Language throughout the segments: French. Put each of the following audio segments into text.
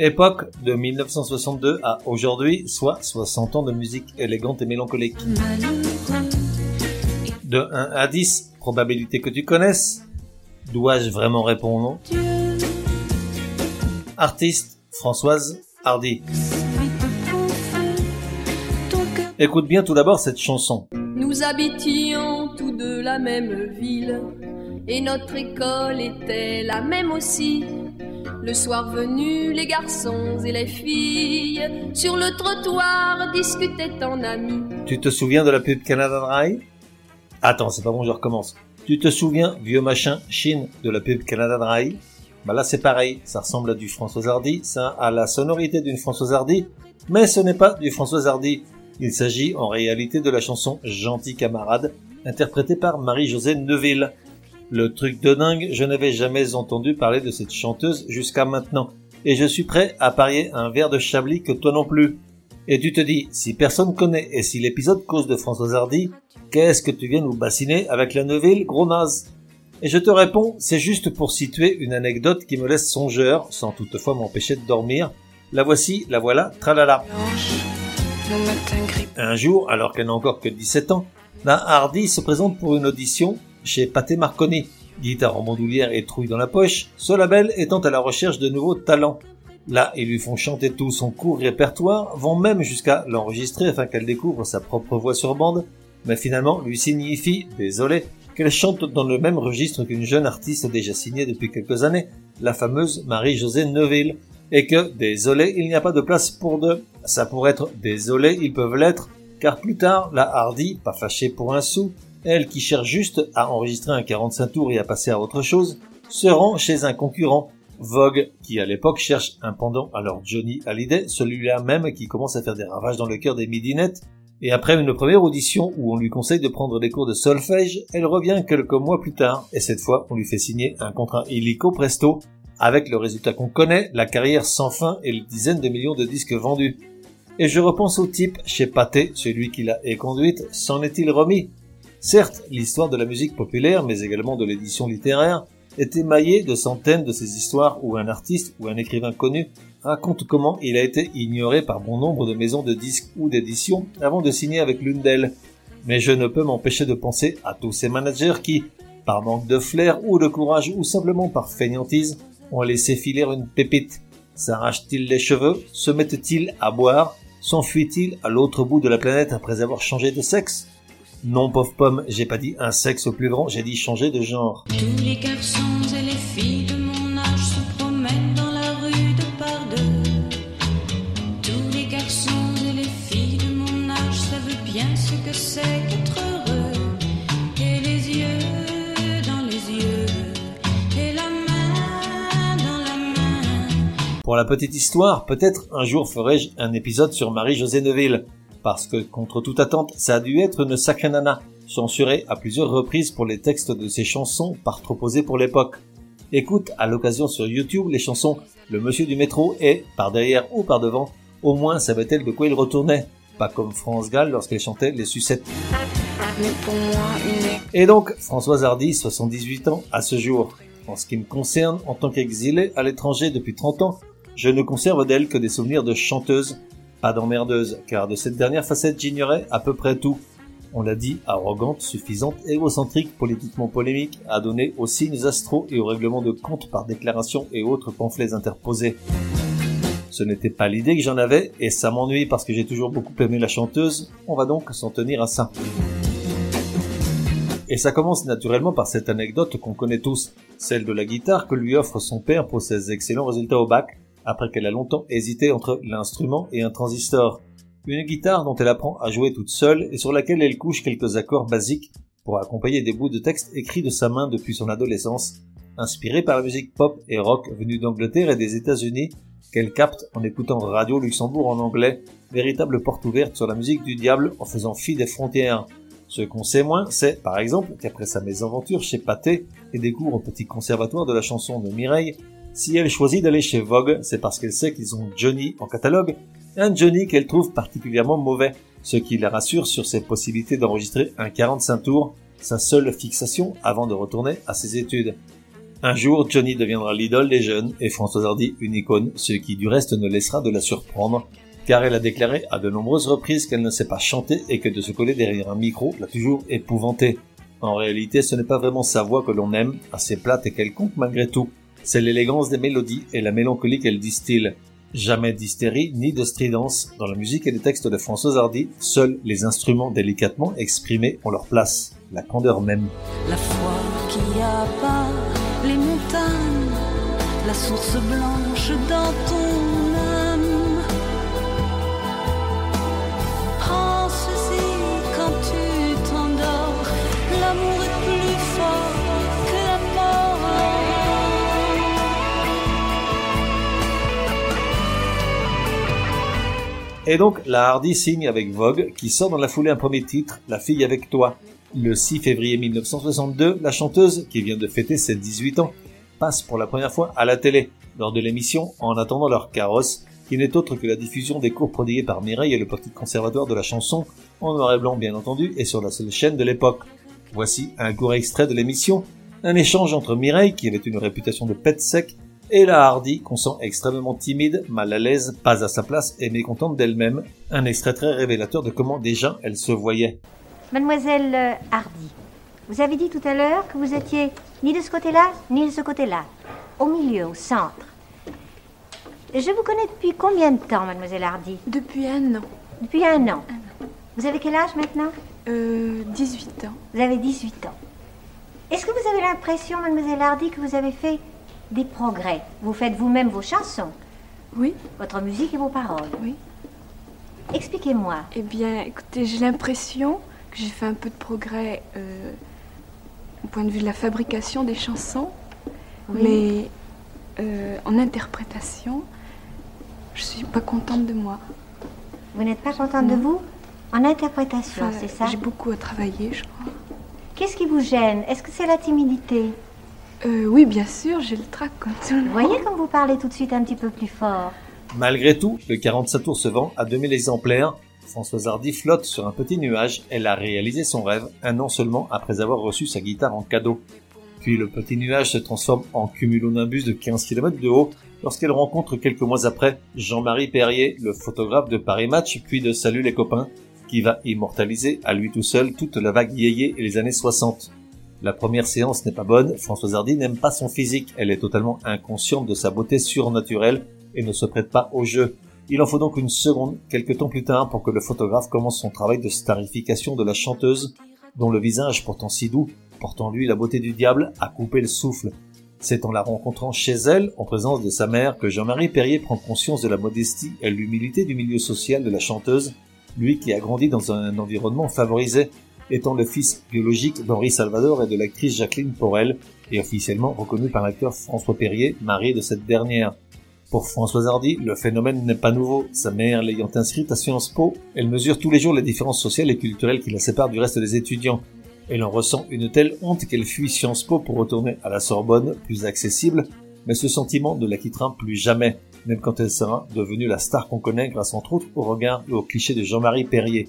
Époque de 1962 à aujourd'hui, soit 60 ans de musique élégante et mélancolique. De 1 à 10, probabilité que tu connaisses. Dois-je vraiment répondre? Artiste, Françoise Hardy. Écoute bien tout d'abord cette chanson. Nous habitions tous deux la même ville et notre école était la même aussi. Le soir venu, les garçons et les filles sur le trottoir discutaient en amis. Tu te souviens de la pub Canada Dry? Attends, c'est pas bon, je recommence. Tu te souviens, vieux machin, Chine, de la pub Canada Dry? Bah là c'est pareil, ça ressemble à du François Hardy, ça a la sonorité d'une Françoise Hardy, mais ce n'est pas du François Hardy. Il s'agit en réalité de la chanson Gentil camarade, interprétée par Marie-Josée Neuville. Le truc de dingue, je n'avais jamais entendu parler de cette chanteuse jusqu'à maintenant. Et je suis prêt à parier un verre de Chablis que toi non plus. Et tu te dis, si personne connaît et si l'épisode cause de Françoise Hardy, qu'est-ce que tu viens nous bassiner avec la Neuville, gros naze? Et je te réponds, c'est juste pour situer une anecdote qui me laisse songeur, sans toutefois m'empêcher de dormir. La voici, la voilà, tralala. Un jour, alors qu'elle n'a encore que 17 ans, la Hardy se présente pour une audition chez Pathé Marconi. Guitare en bandoulière et trouille dans la poche, ce label étant à la recherche de nouveaux talents. Là, ils lui font chanter tout son court répertoire, vont même jusqu'à l'enregistrer afin qu'elle découvre sa propre voix sur bande, mais finalement lui signifie, désolé, qu'elle chante dans le même registre qu'une jeune artiste déjà signée depuis quelques années, la fameuse Marie-Josée Neuville, et que, désolé, il n'y a pas de place pour deux. Ça pourrait être désolé, ils peuvent l'être, car plus tard, la Hardy, pas fâchée pour un sou, elle qui cherche juste à enregistrer un 45 tours et à passer à autre chose, se rend chez un concurrent, Vogue, qui à l'époque cherche un pendant à leur Johnny Hallyday, celui-là même qui commence à faire des ravages dans le cœur des midinettes, et après une première audition où on lui conseille de prendre des cours de solfège, elle revient quelques mois plus tard, et cette fois on lui fait signer un contrat illico presto, avec le résultat qu'on connaît, la carrière sans fin et les dizaines de millions de disques vendus. Et je repense au type chez Pathé, celui qui l'a éconduite, s'en est-il remis? Certes, l'histoire de la musique populaire, mais également de l'édition littéraire, est émaillée de centaines de ces histoires où un artiste ou un écrivain connu raconte comment il a été ignoré par bon nombre de maisons de disques ou d'éditions avant de signer avec l'une d'elles. Mais je ne peux m'empêcher de penser à tous ces managers qui, par manque de flair ou de courage ou simplement par fainéantise, ont laissé filer une pépite. S'arrachent-ils les cheveux? Se mettent-ils à boire? S'enfuient-ils à l'autre bout de la planète après avoir changé de sexe? Non, pauvre pomme, j'ai pas dit un sexe plus grand, j'ai dit changer de genre. Tous les garçons et les filles de mon âge se promènent dans la rue de par deux. Tous les garçons et les filles de mon âge savent bien ce que c'est qu'être heureux. Et les yeux dans les yeux, et la main dans la main. Pour la petite histoire, peut-être un jour ferai-je un épisode sur Marie-Josée Neuville parce que, contre toute attente, ça a dû être une sacrée nana, censurée à plusieurs reprises pour les textes de ses chansons par trop posés pour l'époque. Écoute à l'occasion sur YouTube les chansons Le Monsieur du métro et, par derrière ou par devant, au moins savait-elle de quoi il retournait, pas comme France Gall lorsqu'elle chantait Les Sucettes. Et donc, Françoise Hardy, 78 ans, à ce jour. En ce qui me concerne, en tant qu'exilée à l'étranger depuis 30 ans, je ne conserve d'elle que des souvenirs de chanteuse pas d'emmerdeuse, car de cette dernière facette j'ignorais à peu près tout. On l'a dit, arrogante, suffisante, égocentrique, politiquement polémique, à donner aux signes astro et aux règlements de compte par déclaration et autres pamphlets interposés. Ce n'était pas l'idée que j'en avais, et ça m'ennuie parce que j'ai toujours beaucoup aimé la chanteuse, on va donc s'en tenir à ça. Et ça commence naturellement par cette anecdote qu'on connaît tous, celle de la guitare que lui offre son père pour ses excellents résultats au bac, après qu'elle a longtemps hésité entre l'instrument et un transistor. Une guitare dont elle apprend à jouer toute seule et sur laquelle elle couche quelques accords basiques pour accompagner des bouts de texte écrits de sa main depuis son adolescence, inspirée par la musique pop et rock venue d'Angleterre et des États-Unis, qu'elle capte en écoutant Radio Luxembourg en anglais, véritable porte ouverte sur la musique du diable en faisant fi des frontières. Ce qu'on sait moins, c'est, par exemple, qu'après sa mésaventure chez Pathé et des cours au petit conservatoire de la chanson de Mireille, si elle choisit d'aller chez Vogue, c'est parce qu'elle sait qu'ils ont Johnny en catalogue, un Johnny qu'elle trouve particulièrement mauvais, ce qui la rassure sur ses possibilités d'enregistrer un 45 tours, sa seule fixation avant de retourner à ses études. Un jour, Johnny deviendra l'idole des jeunes et Françoise Hardy une icône, ce qui du reste ne laissera de la surprendre, car elle a déclaré à de nombreuses reprises qu'elle ne sait pas chanter et que de se coller derrière un micro l'a toujours épouvantée. En réalité, ce n'est pas vraiment sa voix que l'on aime, assez plate et quelconque malgré tout. C'est l'élégance des mélodies et la mélancolie qu'elle distille. Jamais d'hystérie ni de stridence. Dans la musique et les textes de Françoise Hardy, seuls les instruments délicatement exprimés ont leur place, la candeur même. La foi qui les montagnes, la source blanche ton Et donc, la Hardy signe avec Vogue, qui sort dans la foulée un premier titre, La fille avec toi, le 6 février 1962, la chanteuse, qui vient de fêter ses 18 ans, passe pour la première fois à la télé, lors de l'émission En attendant leur carrosse, qui n'est autre que la diffusion des cours prodigués par Mireille et le petit conservatoire de la chanson, en noir et blanc bien entendu, et sur la seule chaîne de l'époque. Voici un court extrait de l'émission, un échange entre Mireille, qui avait une réputation de pète sec, et la Hardy, qu'on sent extrêmement timide, mal à l'aise, pas à sa place et mécontente d'elle-même, un extrait très révélateur de comment déjà elle se voyait. Mademoiselle euh, Hardy, vous avez dit tout à l'heure que vous étiez ni de ce côté-là, ni de ce côté-là, au milieu, au centre. Je vous connais depuis combien de temps, mademoiselle Hardy? Depuis un an. Depuis un an. Vous avez quel âge maintenant? Euh, 18 ans. Vous avez 18 ans. Est-ce que vous avez l'impression, mademoiselle Hardy, que vous avez fait des progrès Vous faites vous-même vos chansons, Oui, votre musique et vos paroles. oui. Expliquez-moi. Eh bien, écoutez, j'ai l'impression que j'ai fait un peu de progrès euh, au point de vue de la fabrication des chansons, Oui. mais euh, en interprétation, je suis pas contente de moi. Vous n'êtes pas contente de vous? En interprétation, Enfin, c'est ça? J'ai beaucoup à travailler, je crois. Qu'est-ce qui vous gêne? Est-ce que c'est la timidité? Euh, oui, bien sûr, j'ai le trac comme tout le Vous monde. voyez comme vous parlez tout de suite un petit peu plus fort. Malgré tout, le 45 tours se vend à 2000 exemplaires. Françoise Hardy flotte sur un petit nuage. Elle a réalisé son rêve un an seulement après avoir reçu sa guitare en cadeau. Puis le petit nuage se transforme en cumulonimbus de 15 km de haut lorsqu'elle rencontre quelques mois après Jean-Marie Perrier, le photographe de Paris Match puis de Salut les copains, qui va immortaliser à lui tout seul toute la vague yéyé et les années 60. La première séance n'est pas bonne, Françoise Hardy n'aime pas son physique, elle est totalement inconsciente de sa beauté surnaturelle et ne se prête pas au jeu. Il en faut donc une seconde, quelques temps plus tard, pour que le photographe commence son travail de starification de la chanteuse, dont le visage pourtant si doux, porte en lui la beauté du diable, a coupé le souffle. C'est en la rencontrant chez elle, en présence de sa mère, que Jean-Marie Perrier prend conscience de la modestie et l'humilité du milieu social de la chanteuse, lui qui a grandi dans un environnement favorisé, étant le fils biologique d'Henri Salvador et de l'actrice Jacqueline Porel, et officiellement reconnu par l'acteur François Perrier, mari de cette dernière. Pour Françoise Hardy, le phénomène n'est pas nouveau. Sa mère l'ayant inscrite à Sciences Po, elle mesure tous les jours les différences sociales et culturelles qui la séparent du reste des étudiants. Elle en ressent une telle honte qu'elle fuit Sciences Po pour retourner à la Sorbonne, plus accessible, mais ce sentiment ne la quittera plus jamais, même quand elle sera devenue la star qu'on connaît grâce entre autres au regard et au cliché de Jean-Marie Perrier.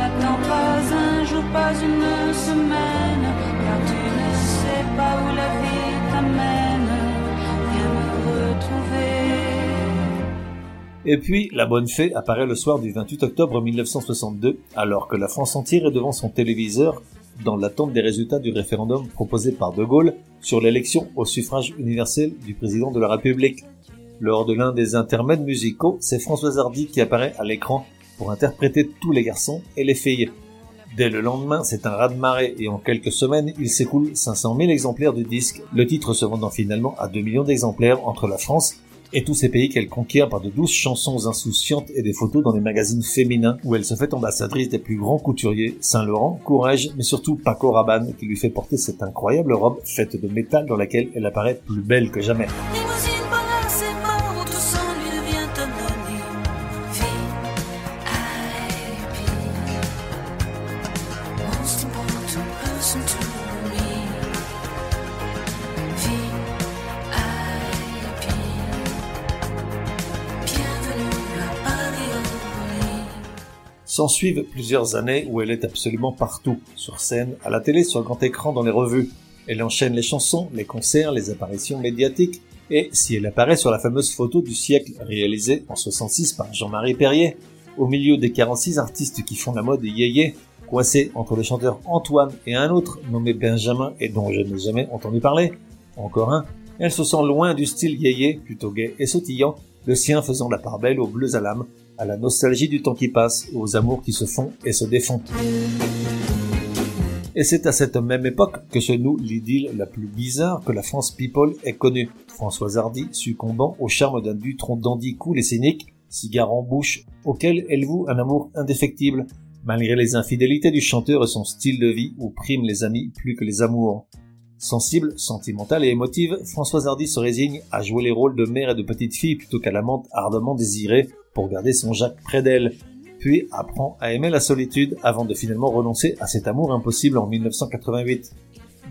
n'attends pas un jour, pas une semaine, car tu ne sais pas où la vie t'amène. Viens me retrouver. Et puis, la bonne fée apparaît le soir du 28 octobre 1962, alors que la France entière est devant son téléviseur, dans l'attente des résultats du référendum proposé par De Gaulle sur l'élection au suffrage universel du président de la République. Lors de l'un des intermèdes musicaux, c'est Françoise Hardy qui apparaît à l'écran pour interpréter tous les garçons et les filles. Dès le lendemain, c'est un raz-de-marée et en quelques semaines, il s'écoule 500 000 exemplaires du disque, le titre se vendant finalement à 2 millions d'exemplaires entre la France et tous ces pays qu'elle conquiert par de douces chansons insouciantes et des photos dans les magazines féminins où elle se fait ambassadrice des plus grands couturiers, Saint-Laurent, Courrèges, mais surtout Paco Rabanne qui lui fait porter cette incroyable robe faite de métal dans laquelle elle apparaît plus belle que jamais. S'en suivent plusieurs années où elle est absolument partout, sur scène, à la télé, sur grand écran, dans les revues. Elle enchaîne les chansons, les concerts, les apparitions médiatiques, et si elle apparaît sur la fameuse photo du siècle réalisée en 66 par Jean-Marie Perrier, au milieu des 46 artistes qui font la mode yéyé, coincés entre le chanteur Antoine et un autre nommé Benjamin et dont je n'ai jamais entendu parler, encore un, elle se sent loin du style yéyé, plutôt gai et sautillant, le sien faisant la part belle aux bleus à l'âme, à la nostalgie du temps qui passe, aux amours qui se font et se défont. Et c'est à cette même époque que se noue l'idylle la plus bizarre que la France People ait connue. Françoise Hardy succombant au charme d'un Dutron dandy cool et cynique, cigare en bouche, auquel elle voue un amour indéfectible, malgré les infidélités du chanteur et son style de vie où priment les amis plus que les amours. Sensible, sentimentale et émotive, Françoise Hardy se résigne à jouer les rôles de mère et de petite fille plutôt qu'à l'amante ardemment désirée pour garder son Jacques près d'elle, puis apprend à aimer la solitude avant de finalement renoncer à cet amour impossible en 1988.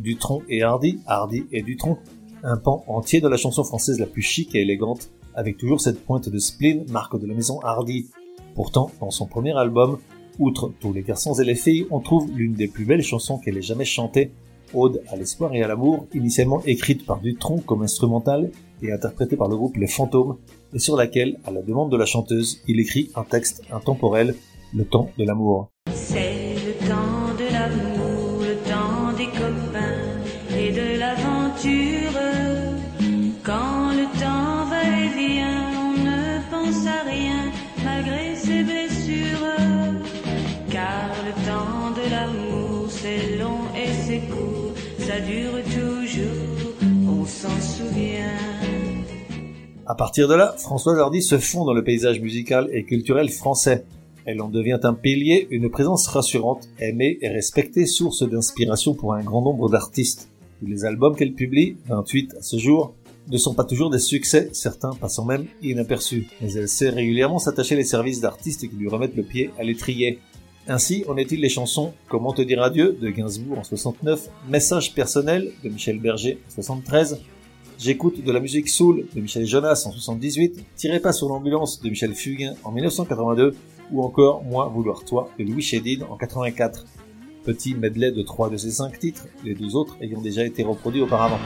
Dutron et Hardy, Hardy et Dutron, un pan entier de la chanson française la plus chic et élégante, avec toujours cette pointe de spleen, marque de la maison Hardy. Pourtant, dans son premier album, outre tous les garçons et les filles, on trouve l'une des plus belles chansons qu'elle ait jamais chantées, Ode à l'espoir et à l'amour, initialement écrite par Dutron comme instrumentale et interprétée par le groupe Les Fantômes, et sur laquelle, à la demande de la chanteuse, il écrit un texte intemporel, Le temps de l'amour. C'est le temps de l'amour, le temps des copains et de l'aventure. Quand le temps va et vient, on ne pense à rien malgré ses À partir de là, Françoise Hardy se fond dans le paysage musical et culturel français. Elle en devient un pilier, une présence rassurante, aimée et respectée, source d'inspiration pour un grand nombre d'artistes. Les albums qu'elle publie, 28 à ce jour, ne sont pas toujours des succès, certains passant même inaperçus. Mais elle sait régulièrement s'attacher les services d'artistes qui lui remettent le pied à l'étrier. Ainsi en est-il les chansons Comment te dire adieu de Gainsbourg en 69, Message personnel de Michel Berger en 73, J'écoute de la musique soul de Michel Jonas en 78, Tirez pas sur l'ambulance de Michel Fugain en 1982, ou encore Moi vouloir toi de Louis Chédid en 84. Petit medley de trois de ces cinq titres, les deux autres ayant déjà été reproduits auparavant.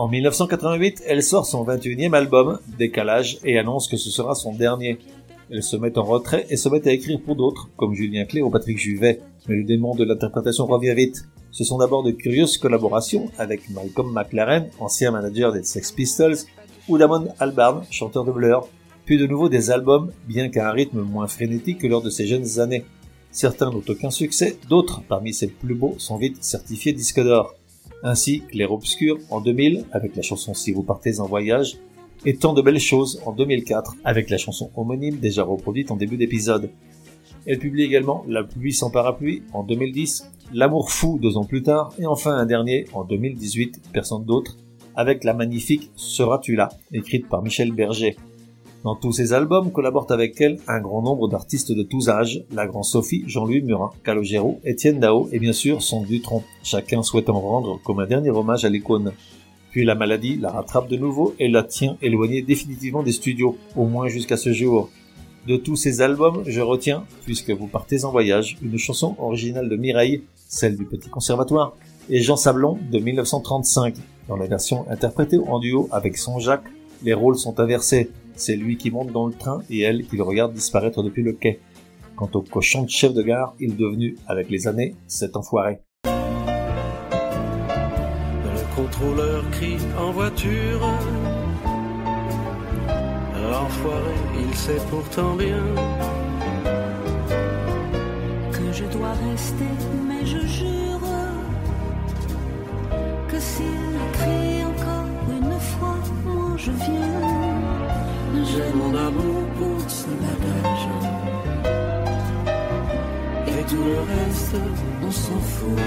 En 1988, elle sort son 21e album, Décalage, et annonce que ce sera son dernier. Elle se met en retrait et se met à écrire pour d'autres, comme Julien Clé ou Patrick Juvet. Mais le démon de l'interprétation revient vite. Ce sont d'abord de curieuses collaborations avec Malcolm McLaren, ancien manager des Sex Pistols, ou Damon Albarn, chanteur de Blur, puis de nouveau des albums, bien qu'à un rythme moins frénétique que lors de ses jeunes années. Certains n'ont aucun succès, d'autres, parmi ses plus beaux, sont vite certifiés disques d'or ainsi Clair Obscur en 2000 avec la chanson Si vous partez en voyage, et Tant de belles choses en 2004 avec la chanson homonyme déjà reproduite en début d'épisode. Elle publie également La pluie sans parapluie en 2010, L'amour fou deux ans plus tard, et enfin un dernier en 2018, personne d'autre, avec la magnifique Seras-tu là, écrite par Michel Berger. Dans tous ces albums collaborent avec elle un grand nombre d'artistes de tous âges, la grande Sophie, Jean-Louis Murin, Calogero, Étienne Dao et bien sûr son Dutron, chacun souhaitant rendre comme un dernier hommage à l'icône. Puis la maladie la rattrape de nouveau et la tient éloignée définitivement des studios, au moins jusqu'à ce jour. De tous ces albums, je retiens, puisque vous partez en voyage, une chanson originale de Mireille, celle du Petit Conservatoire, et Jean Sablon de 1935. Dans la version interprétée en duo avec son Jacques, les rôles sont inversés. C'est lui qui monte dans le train et elle qui le regarde disparaître depuis le quai. Quant au cochon de chef de gare, il est devenu, avec les années, cet enfoiré. Le contrôleur crie en voiture. L'enfoiré, il sait pourtant bien que je dois rester, mais je jure que s'il mon amour pour ce bagage. Et tout le reste, on s'en fout.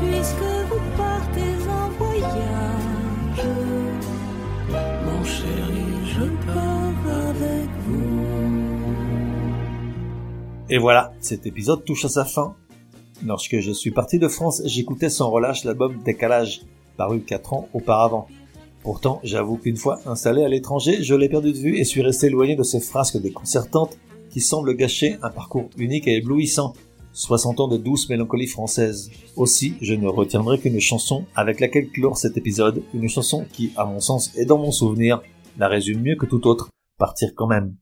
Puisque vous partez en voyage, Mon chéri, je pars avec vous. Et voilà, cet épisode touche à sa fin. Lorsque je suis parti de France, j'écoutais sans relâche l'album Décalage, paru 4 ans auparavant. Pourtant, j'avoue qu'une fois installé à l'étranger, je l'ai perdu de vue et suis resté éloigné de ces frasques déconcertantes qui semblent gâcher un parcours unique et éblouissant. 60 ans de douce mélancolie française. Aussi, je ne retiendrai qu'une chanson avec laquelle clore cet épisode, une chanson qui, à mon sens et dans mon souvenir, la résume mieux que tout autre, Partir quand même.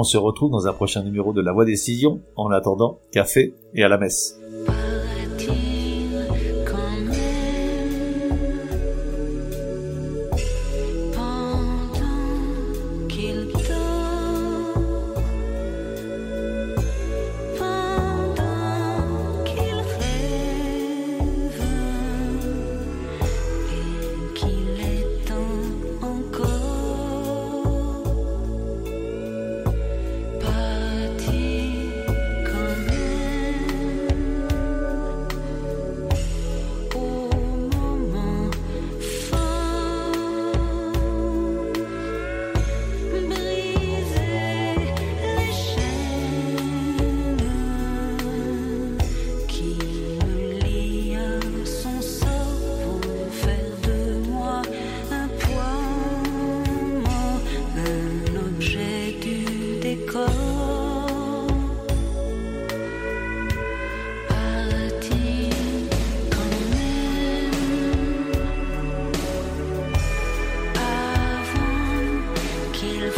On se retrouve dans un prochain numéro de La Voix Décision. En attendant, café et à la messe. you